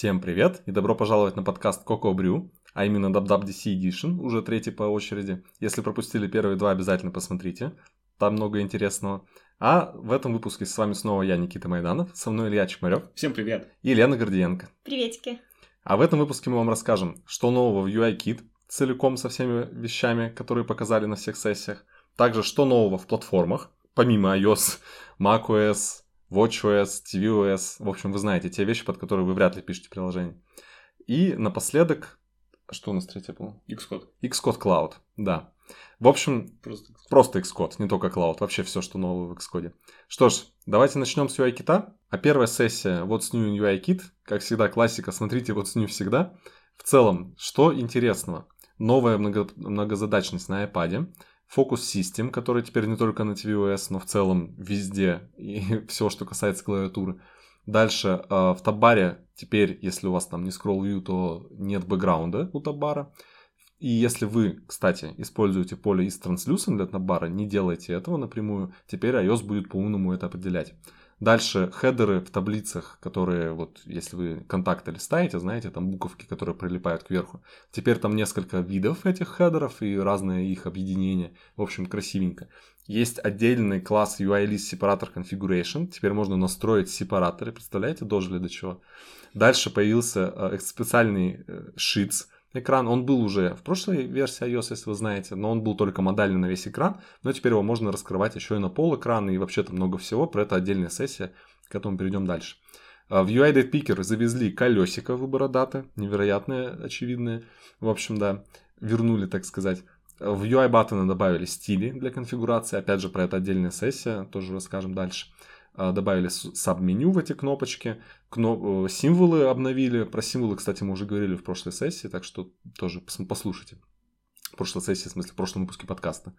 Всем привет и добро пожаловать на подкаст Coco Brew, а именно DC Edition, уже третий по очереди. Если пропустили первые два, обязательно посмотрите, там много интересного. А в этом выпуске с вами снова я, Никита Майданов, со мной Илья Чмарев. Всем привет. И Лена Гордиенко. Приветики. А в этом выпуске мы вам расскажем, что нового в UI-Kit, целиком со всеми вещами, которые показали на всех сессиях. Также, что нового в платформах, помимо iOS, macOS, WatchOS, tvOS. В общем, вы знаете те вещи, под которые вы вряд ли пишете приложение. И напоследок, что у нас третье было? Xcode. Xcode Cloud, да. В общем, просто, просто Xcode, не только Cloud, вообще все, что нового в Xcode. Что ж, давайте начнем с UI кита. А первая сессия What's New in UI Kit, как всегда классика, смотрите What's New всегда. В целом, что интересного? Новая много, многозадачность на iPad, Focus System, который теперь не только на tvOS, но в целом везде и все, что касается клавиатуры. Дальше э, в табаре теперь, если у вас там не scroll view, то нет бэкграунда у табара. И если вы, кстати, используете поле из translucent для табара, не делайте этого напрямую, теперь iOS будет по-умному это определять. Дальше хедеры в таблицах, которые вот, если вы контакты листаете, знаете, там буковки, которые прилипают кверху. Теперь там несколько видов этих хедеров и разные их объединения. В общем, красивенько. Есть отдельный класс UI-list separator configuration. Теперь можно настроить сепараторы. Представляете, дожили до чего? Дальше появился э, специальный э, sheets, экран. Он был уже в прошлой версии iOS, если вы знаете, но он был только модальный на весь экран. Но теперь его можно раскрывать еще и на пол экрана и вообще-то много всего. Про это отдельная сессия, к этому перейдем дальше. А, в UI Date Picker завезли колесико выбора даты, невероятные, очевидные. В общем, да, вернули, так сказать. В UI Button добавили стили для конфигурации. Опять же, про это отдельная сессия, тоже расскажем дальше. А, добавили саб-меню в эти кнопочки, кно... Э, символы обновили. Про символы, кстати, мы уже говорили в прошлой сессии, так что тоже послушайте. В прошлой сессии, в смысле, в прошлом выпуске подкаста.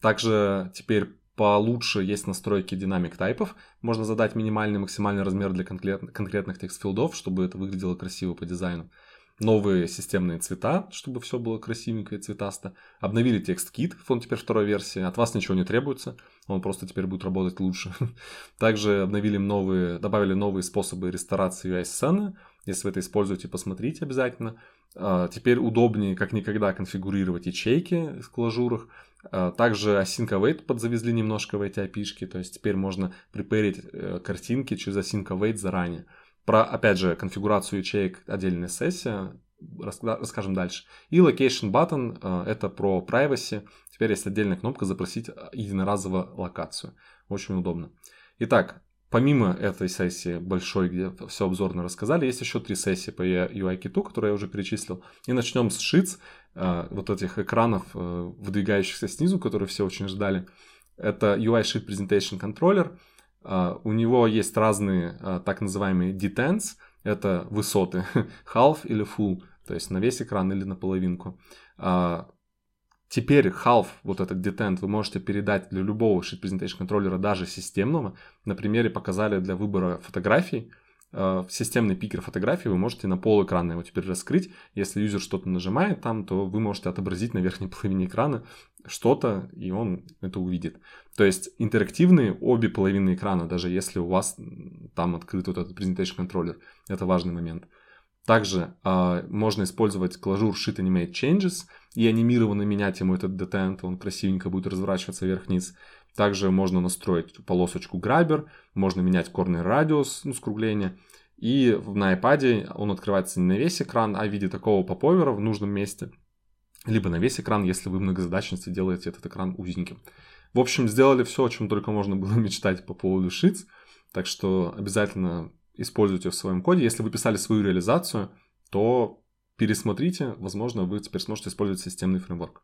Также теперь получше есть настройки динамик тайпов. Можно задать минимальный максимальный размер для конкретных текст-филдов, чтобы это выглядело красиво по дизайну новые системные цвета, чтобы все было красивенько и цветасто. Обновили текст-кит, он теперь второй версии. От вас ничего не требуется, он просто теперь будет работать лучше. Также обновили новые, добавили новые способы ресторации UI-сцены. Если вы это используете, посмотрите обязательно. А, теперь удобнее, как никогда, конфигурировать ячейки в клажурах. А, также Async Await подзавезли немножко в эти API, то есть теперь можно припарить э, картинки через Async Await заранее. Про, опять же, конфигурацию ячеек отдельная сессия, расскажем дальше. И Location Button э, это про privacy. Теперь есть отдельная кнопка «Запросить единоразово локацию». Очень удобно. Итак, помимо этой сессии большой, где все обзорно рассказали, есть еще три сессии по UI Kit, которые я уже перечислил. И начнем с шиц, э, вот этих экранов, э, выдвигающихся снизу, которые все очень ждали. Это UI Sheet Presentation Controller – у него есть разные uh, так называемые detents, это высоты, half или full, то есть на весь экран или на половинку. Uh, теперь half, вот этот detent, вы можете передать для любого sheet presentation контроллера, даже системного. На примере показали для выбора фотографий, в системный пикер фотографии вы можете на пол экрана его теперь раскрыть. Если юзер что-то нажимает там, то вы можете отобразить на верхней половине экрана что-то, и он это увидит. То есть интерактивные обе половины экрана, даже если у вас там открыт вот этот presentation контроллер. Это важный момент. Также э, можно использовать клажур Sheet Animate Changes и анимированно менять ему этот detent, он красивенько будет разворачиваться вверх-вниз. Также можно настроить полосочку Grabber, можно менять corner радиус, ну, скругление. И на iPad он открывается не на весь экран, а в виде такого поповера в нужном месте – либо на весь экран, если вы многозадачности делаете этот экран узеньким. В общем, сделали все, о чем только можно было мечтать по поводу шиц, так что обязательно используйте в своем коде. Если вы писали свою реализацию, то пересмотрите, возможно, вы теперь сможете использовать системный фреймворк,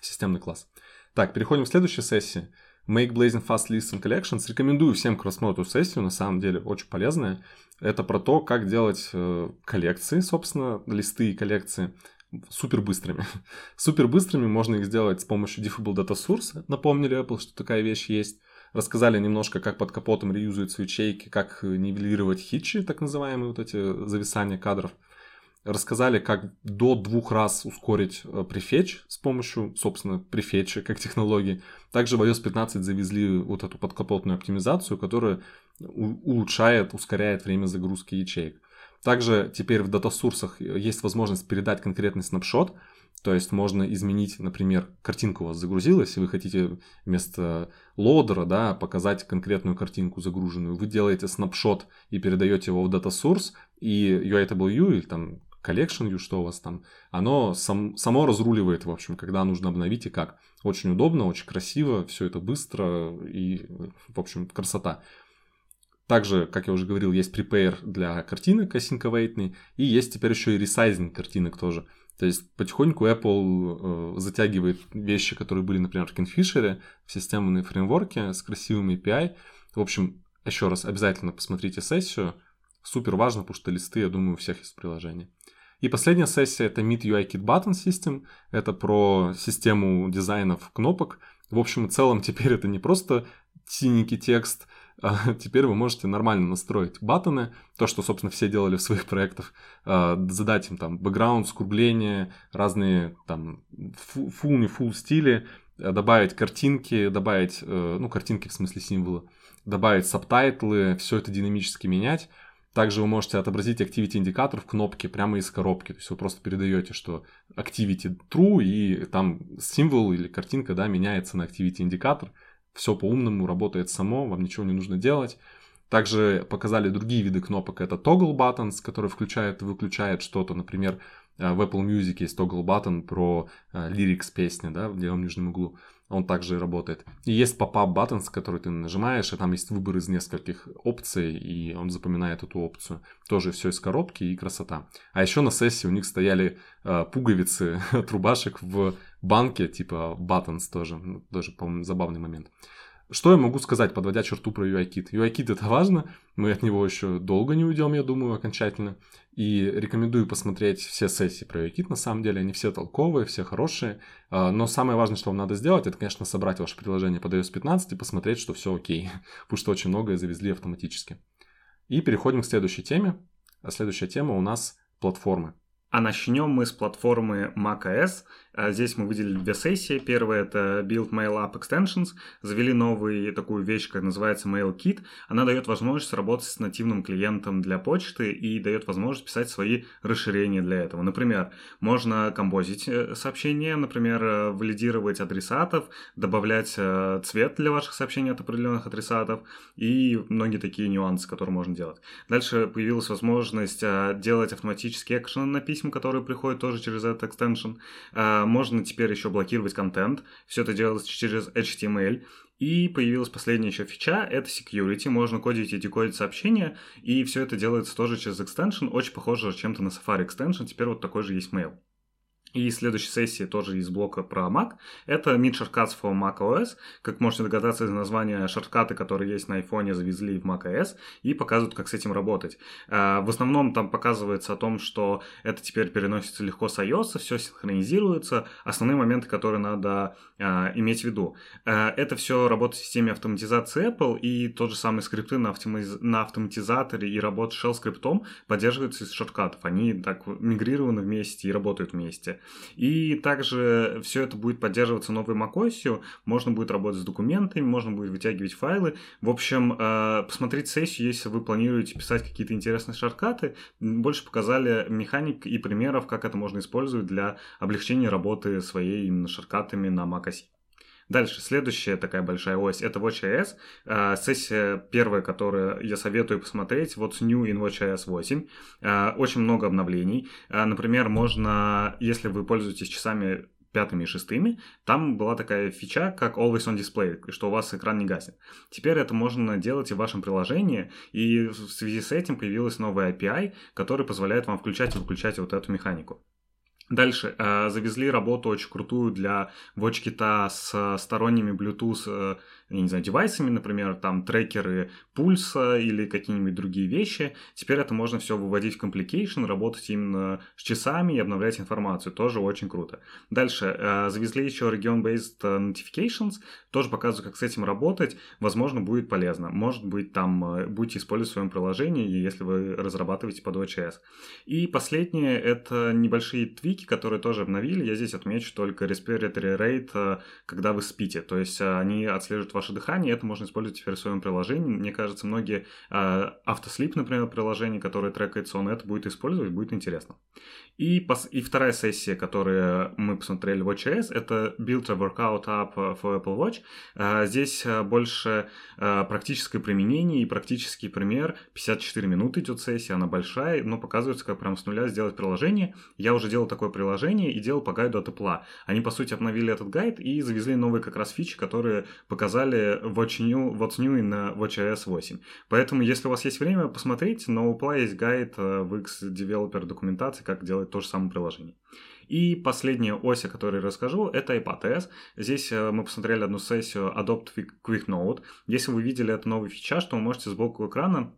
системный класс. Так, переходим к следующей сессии. Make Blazing Fast Lists and Collections. Рекомендую всем к рассмотру сессию, на самом деле очень полезная. Это про то, как делать э, коллекции, собственно, листы и коллекции супер быстрыми. супер быстрыми можно их сделать с помощью Diffable Data Source. Напомнили Apple, что такая вещь есть. Рассказали немножко, как под капотом реюзуются ячейки, как нивелировать хитчи, так называемые вот эти зависания кадров. Рассказали, как до двух раз ускорить э, префетч с помощью, собственно, префетча как технологии. Также в iOS 15 завезли вот эту подкапотную оптимизацию, которая улучшает, ускоряет время загрузки ячеек. Также теперь в дата-сурсах есть возможность передать конкретный снапшот, то есть можно изменить, например, картинка у вас загрузилась, и вы хотите вместо лодера да, показать конкретную картинку загруженную. Вы делаете снапшот и передаете его в data source, и UIW или там view, что у вас там, оно сам, само разруливает, в общем, когда нужно обновить и как. Очень удобно, очень красиво, все это быстро и, в общем, красота. Также, как я уже говорил, есть prepare для картинок async и есть теперь еще и ресайзинг картинок тоже. То есть потихоньку Apple э, затягивает вещи, которые были, например, в Kingfisher, в системные фреймворке с красивыми API. В общем, еще раз, обязательно посмотрите сессию. Супер важно, потому что листы, я думаю, у всех есть в приложении. И последняя сессия это Meet UI Kit Button System. Это про систему дизайнов кнопок. В общем и целом теперь это не просто синенький текст, а теперь вы можете нормально настроить баттоны, то, что, собственно, все делали в своих проектах, а, задать им там бэкграунд, скругление, разные там full, не full стили, а, добавить картинки, добавить, э, ну, картинки в смысле символы, добавить сабтайтлы, все это динамически менять. Также вы можете отобразить activity индикатор в кнопке прямо из коробки. То есть вы просто передаете, что activity true, и там символ или картинка да, меняется на activity индикатор все по-умному работает само, вам ничего не нужно делать. Также показали другие виды кнопок. Это toggle buttons, который включает и выключает что-то. Например, э, в Apple Music есть toggle button про э, lyrics песни, да, в левом нижнем углу он также работает. И есть pop-up buttons, который ты нажимаешь, и там есть выбор из нескольких опций, и он запоминает эту опцию. Тоже все из коробки и красота. А еще на сессии у них стояли э, пуговицы от рубашек в банке, типа buttons тоже. Тоже, по-моему, забавный момент. Что я могу сказать, подводя черту про UIKit? UIKit это важно, мы от него еще долго не уйдем, я думаю, окончательно. И рекомендую посмотреть все сессии про UIKit, на самом деле они все толковые, все хорошие. А, но самое важное, что вам надо сделать, это, конечно, собрать ваше приложение под iOS 15 и посмотреть, что все окей, потому что очень многое завезли автоматически. И переходим к следующей теме. А следующая тема у нас платформы. А начнем мы с платформы macOS. А здесь мы выделили две сессии. Первая это Build Mail App Extensions. Завели новую такую вещь, как называется MailKit. Она дает возможность работать с нативным клиентом для почты и дает возможность писать свои расширения для этого. Например, можно композить э, сообщения, например, э, валидировать адресатов, добавлять э, цвет для ваших сообщений от определенных адресатов и многие такие нюансы, которые можно делать. Дальше появилась возможность делать автоматические экшены на письма, которые приходят тоже через этот экстеншн можно теперь еще блокировать контент. Все это делается через HTML. И появилась последняя еще фича, это security. Можно кодить и декодить сообщения, и все это делается тоже через extension, очень похоже чем-то на Safari extension. Теперь вот такой же есть mail. И следующая сессия тоже из блока про Mac. Это Mid Shortcuts for Mac OS. Как можете догадаться из названия, шорткаты, которые есть на iPhone, завезли в Mac OS и показывают, как с этим работать. А, в основном там показывается о том, что это теперь переносится легко с iOS, все синхронизируется. Основные моменты, которые надо а, иметь в виду. А, это все работает в системе автоматизации Apple и тот же самый скрипты на, автоматиз... на автоматизаторе и работа shell скриптом поддерживаются из шорткатов. Они так мигрированы вместе и работают вместе. И также все это будет поддерживаться новой macOS, можно будет работать с документами, можно будет вытягивать файлы. В общем, э, посмотреть сессию, если вы планируете писать какие-то интересные шорткаты. Больше показали механик и примеров, как это можно использовать для облегчения работы своей именно шорткатами на macOS. Дальше, следующая такая большая ось, это WatchOS. Э, сессия первая, которую я советую посмотреть, What's New in WatchOS 8. Э, очень много обновлений. Э, например, можно, если вы пользуетесь часами пятыми и шестыми, там была такая фича, как Always on Display, что у вас экран не гаснет. Теперь это можно делать и в вашем приложении, и в связи с этим появилась новая API, которая позволяет вам включать и выключать вот эту механику. Дальше. Э, завезли работу очень крутую для WatchKit с сторонними Bluetooth э, я не знаю, девайсами, например, там трекеры пульса или какие-нибудь другие вещи. Теперь это можно все выводить в complication, работать именно с часами и обновлять информацию. Тоже очень круто. Дальше. Э, завезли еще region-based notifications. Тоже показываю, как с этим работать. Возможно, будет полезно. Может быть, там э, будете использовать в своем приложении, если вы разрабатываете под OCS. И последнее, это небольшие твики, которые тоже обновили. Я здесь отмечу только respiratory rate, э, когда вы спите. То есть они отслеживают ваше дыхание, это можно использовать теперь в своем приложении. Мне кажется, многие э, автослип, например, приложение, которое трекает сон, это будет использовать, будет интересно. И, пос... и вторая сессия, которую мы посмотрели в WatchOS, это Build a Workout App for Apple Watch. Э, здесь э, больше практическое применение и практический пример. 54 минуты идет сессия, она большая, но показывается, как прям с нуля сделать приложение. Я уже делал такое приложение и делал по гайду от Apple. Они, по сути, обновили этот гайд и завезли новые как раз фичи, которые показали Watch New, What's New на WatchOS 8. Поэтому, если у вас есть время, посмотрите, но у Apple есть гайд в X-Developer документации, как делать то же самое приложение. И последняя ось, о которой расскажу, это iPadOS. Здесь э, мы посмотрели одну сессию Adopt Quick Note. Если вы видели это новый фича, что вы можете сбоку экрана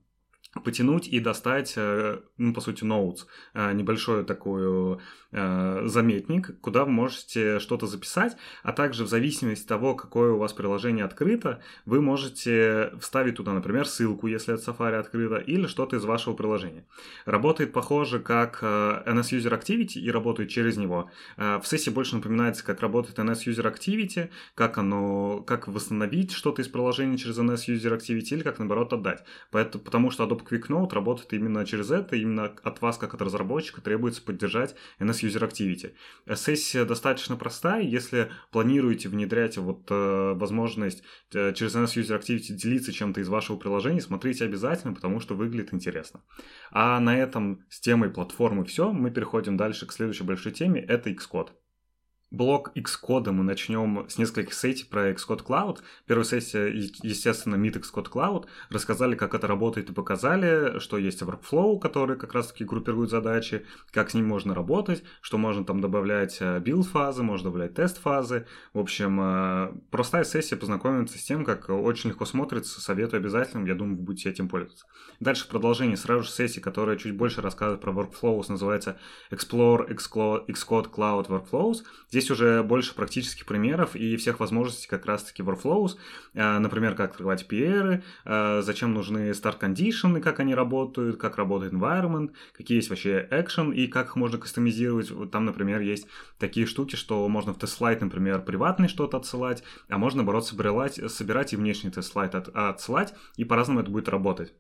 потянуть и достать, э, ну, по сути, ноутс, э, небольшой такой э, заметник, куда вы можете что-то записать, а также в зависимости от того, какое у вас приложение открыто, вы можете вставить туда, например, ссылку, если это Safari открыто, или что-то из вашего приложения. Работает похоже как NS User Activity и работает через него. В сессии больше напоминается, как работает NS User Activity, как оно, как восстановить что-то из приложения через NS User Activity или как, наоборот, отдать. Поэтому, потому что Adobe Quick Note работает именно через это, именно от вас, как от разработчика, требуется поддержать NS User Activity. Сессия достаточно простая, если планируете внедрять вот э, возможность э, через NS User Activity делиться чем-то из вашего приложения, смотрите обязательно, потому что выглядит интересно. А на этом с темой платформы все, мы переходим дальше к следующей большой теме, это Xcode. Блок Xcode мы начнем с нескольких сессий про Xcode Cloud. Первая сессия, естественно, Meet Xcode Cloud. Рассказали, как это работает и показали, что есть workflow, который как раз-таки группирует задачи, как с ним можно работать, что можно там добавлять билд-фазы, э, можно добавлять тест-фазы. В общем, э, простая сессия познакомиться с тем, как очень легко смотрится, советую обязательно, я думаю, вы будете этим пользоваться. Дальше продолжение сразу же сессии, которая чуть больше рассказывает про workflows, называется Explore Xcode Cloud Workflows. Здесь уже больше практических примеров и всех возможностей как раз-таки workflows. Э, например, как открывать PR, э, зачем нужны condition, как они работают, как работает environment, какие есть вообще action и как их можно кастомизировать. Вот там, например, есть такие штуки, что можно в тест-слайд, например, приватный что-то отсылать, а можно, наоборот, собирать, собирать и внешний тест-слайд от, отсылать, и по-разному это будет работать.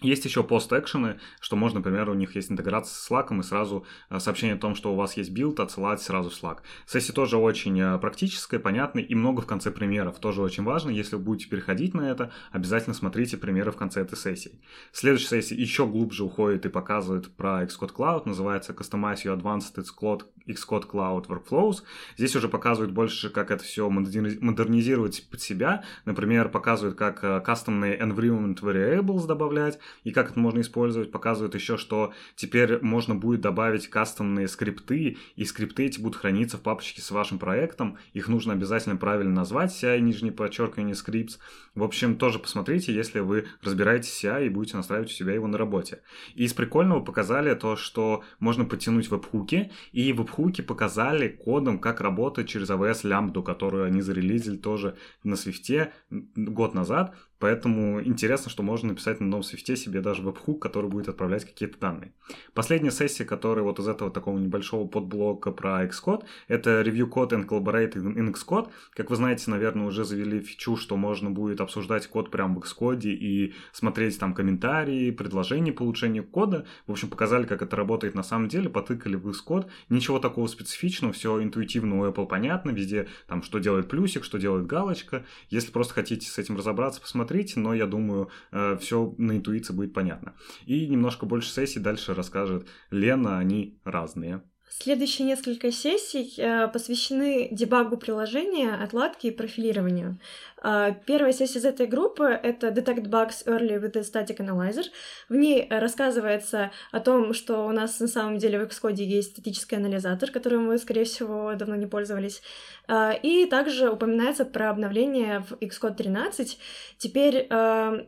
Есть еще пост-экшены, что можно, например, у них есть интеграция с Slack, и сразу э, сообщение о том, что у вас есть билд, отсылать сразу в Slack. Сессия тоже очень э, практическая, понятная, и много в конце примеров. Тоже очень важно, если вы будете переходить на это, обязательно смотрите примеры в конце этой сессии. Следующая сессия еще глубже уходит и показывает про Xcode Cloud, называется Customize Your Advanced Xcode, Xcode Cloud Workflows. Здесь уже показывают больше, как это все модернизировать под себя. Например, показывают, как э, кастомные environment variables добавлять, и как это можно использовать. Показывают еще, что теперь можно будет добавить кастомные скрипты, и скрипты эти будут храниться в папочке с вашим проектом. Их нужно обязательно правильно назвать, CI, нижнее подчеркивание, scripts. В общем, тоже посмотрите, если вы разбираетесь CI и будете настраивать у себя его на работе. И из прикольного показали то, что можно подтянуть веб-хуки, и веб-хуки показали кодом, как работать через AWS лямбду, которую они зарелизили тоже на свифте год назад. Поэтому интересно, что можно написать на новом свифте себе даже веб-хук, который будет отправлять какие-то данные. Последняя сессия, которая вот из этого такого небольшого подблока про Xcode, это Review Code and Collaborate in Xcode. Как вы знаете, наверное, уже завели фичу, что можно будет обсуждать код прямо в Xcode и смотреть там комментарии, предложения по улучшению кода. В общем, показали, как это работает на самом деле, потыкали в Xcode. Ничего такого специфичного, все интуитивно у Apple понятно, везде там, что делает плюсик, что делает галочка. Если просто хотите с этим разобраться, посмотрите, смотреть, но я думаю, э, все на интуиции будет понятно. И немножко больше сессий дальше расскажет Лена, они разные. Следующие несколько сессий э, посвящены дебагу приложения, отладке и профилированию. Э, первая сессия из этой группы — это Detect Bugs Early with the Static Analyzer. В ней рассказывается о том, что у нас на самом деле в Xcode есть статический анализатор, которым вы, скорее всего, давно не пользовались. Э, и также упоминается про обновление в Xcode 13. Теперь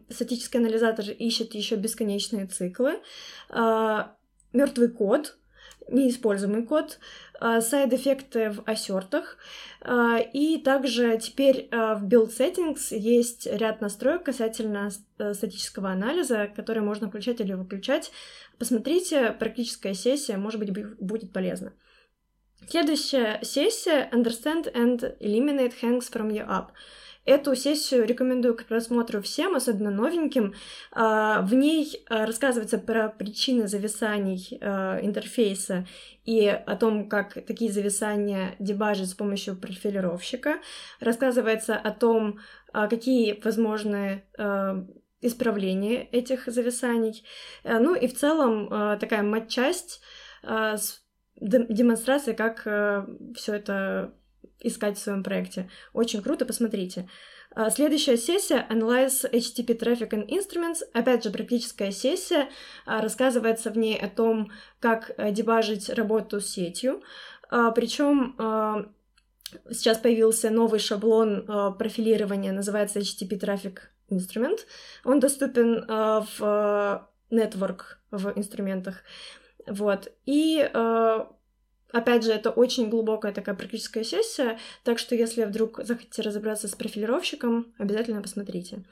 статический анализатор ищет еще бесконечные циклы. Мертвый код — неиспользуемый код, а, сайд-эффекты в ассертах, а, и также теперь а, в Build Settings есть ряд настроек касательно э, статического анализа, которые можно включать или выключать. Посмотрите, практическая сессия, может быть, будет полезна. Следующая сессия Understand and Eliminate Hangs from Your App. Эту сессию рекомендую к просмотру всем, особенно новеньким. А, в ней а, рассказывается про причины зависаний а, интерфейса и о том, как такие зависания дебажить с помощью профилировщика. Рассказывается о том, какие возможны исправления этих зависаний. Ну и в целом такая матчасть с демонстрацией, как все это искать в своем проекте. Очень круто, посмотрите. А, следующая сессия Analyze HTTP Traffic and Instruments. Опять же, практическая сессия. А, рассказывается в ней о том, как э, дебажить работу с сетью. А, Причем сейчас появился новый шаблон профилирования, называется HTTP Traffic Instrument. Он доступен в Network в инструментах. Вот. И Опять же, это очень глубокая такая практическая сессия, так что если вдруг захотите разобраться с профилировщиком, обязательно посмотрите.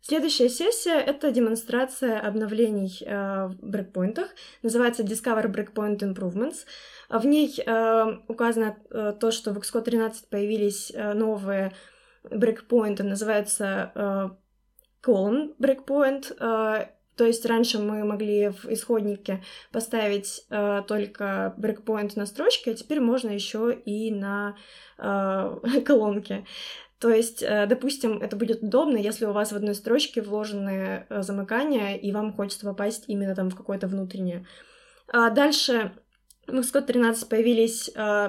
Следующая сессия — это демонстрация обновлений э, в брейкпоинтах. Называется Discover Breakpoint Improvements. В ней э, указано э, то, что в Xcode 13 появились э, новые брейкпоинты, называется э, column breakpoint, э, то есть раньше мы могли в исходнике поставить э, только брейкпоинт на строчке, а теперь можно еще и на э, колонке. То есть, э, допустим, это будет удобно, если у вас в одной строчке вложены э, замыкания, и вам хочется попасть именно там в какое-то внутреннее. А дальше в Xcode 13 появились э,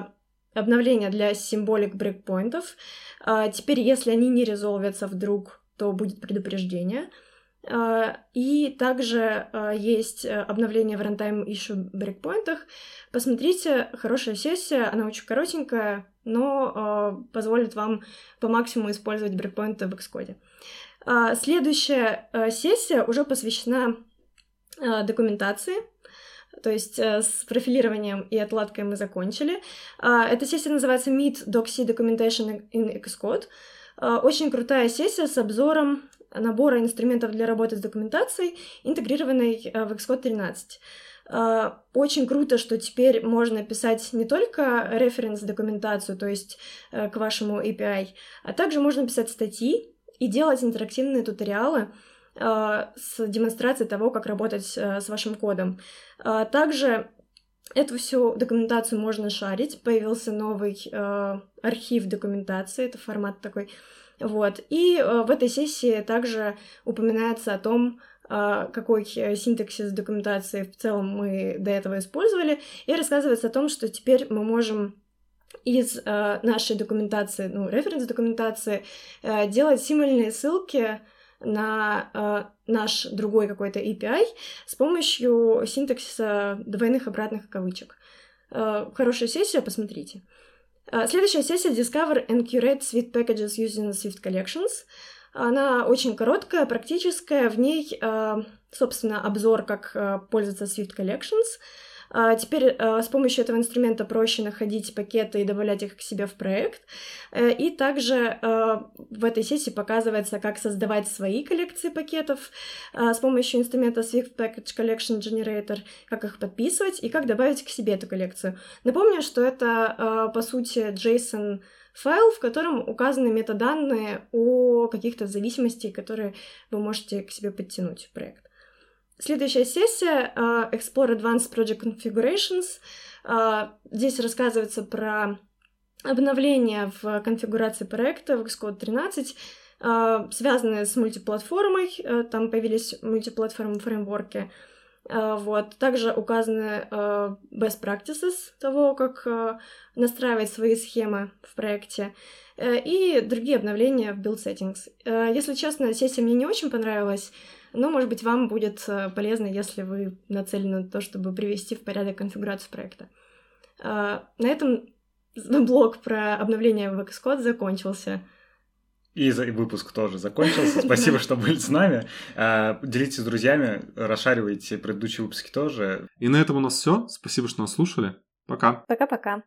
обновления для символик брейкпоинтов. А теперь, если они не резолвятся вдруг, то будет предупреждение — и также а, есть э, обновление в runtime issue брейкпоинтах. Посмотрите, хорошая сессия, она очень коротенькая, но а, позволит вам по максимуму использовать брейкпоинты в Xcode. Следующая сессия уже посвящена документации, то есть э, с профилированием и отладкой мы закончили. Эта сессия называется Meet DocC Documentation in Xcode. Очень крутая сессия с обзором набора инструментов для работы с документацией, интегрированной э, в Xcode 13. Э, очень круто, что теперь можно писать не только референс-документацию, то есть э, к вашему API, а также можно писать статьи и делать интерактивные туториалы с демонстрацией того, как работать с вашим кодом. Также Эту всю документацию можно шарить. Появился новый архив документации, это формат такой вот. И э, в этой сессии также упоминается о том, э, какой э, синтаксис документации в целом мы до этого использовали, и рассказывается о том, что теперь мы можем из э, нашей документации, ну, референс-документации, э, делать символьные ссылки на э, наш другой какой-то API с помощью синтаксиса двойных обратных кавычек. Э, хорошая сессия, посмотрите. А, следующая сессия Discover and Curate Swift Packages using Swift Collections. Она очень короткая, практическая. В ней, а, собственно, обзор, как а, пользоваться Swift Collections — а, теперь а, с помощью этого инструмента проще находить пакеты и добавлять их к себе в проект. Э, и также а, в этой сессии показывается, как создавать свои коллекции пакетов с помощью инструмента Swift Package Collection Generator, как их подписывать и как добавить к себе эту коллекцию. Напомню, что это, по сути, JSON файл, в котором указаны метаданные о каких-то зависимостях, которые вы можете к себе подтянуть в проект. Следующая сессия uh, Explore Advanced Project Configurations. Uh, здесь рассказывается про обновления в конфигурации проекта в Xcode 13, uh, связанные с мультиплатформой. Uh, там появились мультиплатформы фреймворки. Uh, вот. Также указаны best practices того, как настраивать свои схемы в проекте и другие обновления в build settings. Если честно, сессия мне не очень понравилась, но, может быть, вам будет э, полезно, если вы нацелены на то, чтобы привести в порядок конфигурацию проекта. А, на этом блок про обновление в Xcode закончился. И выпуск тоже закончился. Спасибо, что были с нами. А, делитесь с друзьями, расшаривайте предыдущие выпуски тоже. И на этом у нас все. Спасибо, что нас слушали. Пока. Пока-пока.